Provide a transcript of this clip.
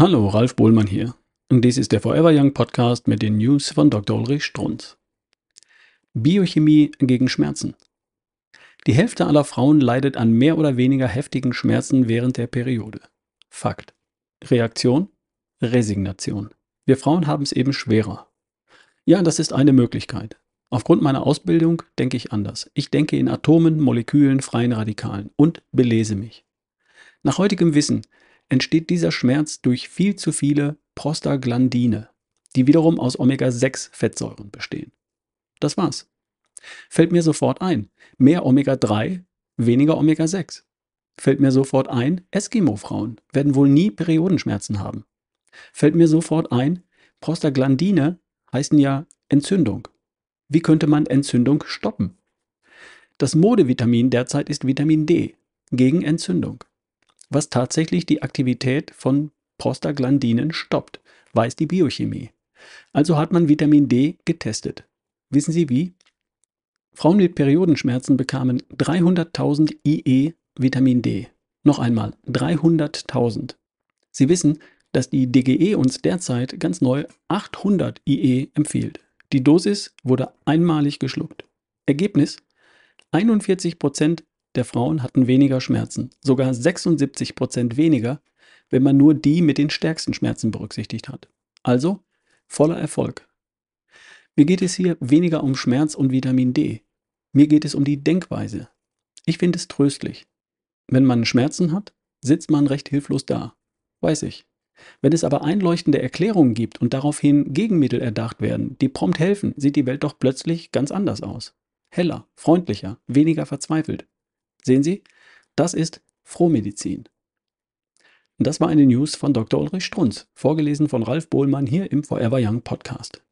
Hallo, Ralf Bohlmann hier. Und dies ist der Forever Young Podcast mit den News von Dr. Ulrich Strunz. Biochemie gegen Schmerzen. Die Hälfte aller Frauen leidet an mehr oder weniger heftigen Schmerzen während der Periode. Fakt. Reaktion? Resignation. Wir Frauen haben es eben schwerer. Ja, das ist eine Möglichkeit. Aufgrund meiner Ausbildung denke ich anders. Ich denke in Atomen, Molekülen, freien Radikalen und belese mich. Nach heutigem Wissen entsteht dieser Schmerz durch viel zu viele Prostaglandine, die wiederum aus Omega-6-Fettsäuren bestehen. Das war's. Fällt mir sofort ein. Mehr Omega-3, weniger Omega-6. Fällt mir sofort ein, Eskimo-Frauen werden wohl nie Periodenschmerzen haben. Fällt mir sofort ein, Prostaglandine heißen ja Entzündung. Wie könnte man Entzündung stoppen? Das Modevitamin derzeit ist Vitamin D gegen Entzündung was tatsächlich die Aktivität von Prostaglandinen stoppt, weiß die Biochemie. Also hat man Vitamin D getestet. Wissen Sie wie? Frauen mit Periodenschmerzen bekamen 300.000 IE Vitamin D. Noch einmal 300.000. Sie wissen, dass die DGE uns derzeit ganz neu 800 IE empfiehlt. Die Dosis wurde einmalig geschluckt. Ergebnis: 41% der Frauen hatten weniger Schmerzen, sogar 76 Prozent weniger, wenn man nur die mit den stärksten Schmerzen berücksichtigt hat. Also voller Erfolg. Mir geht es hier weniger um Schmerz und Vitamin D. Mir geht es um die Denkweise. Ich finde es tröstlich. Wenn man Schmerzen hat, sitzt man recht hilflos da. Weiß ich. Wenn es aber einleuchtende Erklärungen gibt und daraufhin Gegenmittel erdacht werden, die prompt helfen, sieht die Welt doch plötzlich ganz anders aus. Heller, freundlicher, weniger verzweifelt. Sehen Sie, das ist Frohmedizin. Das war eine News von Dr. Ulrich Strunz, vorgelesen von Ralf Bohlmann hier im Forever Young Podcast.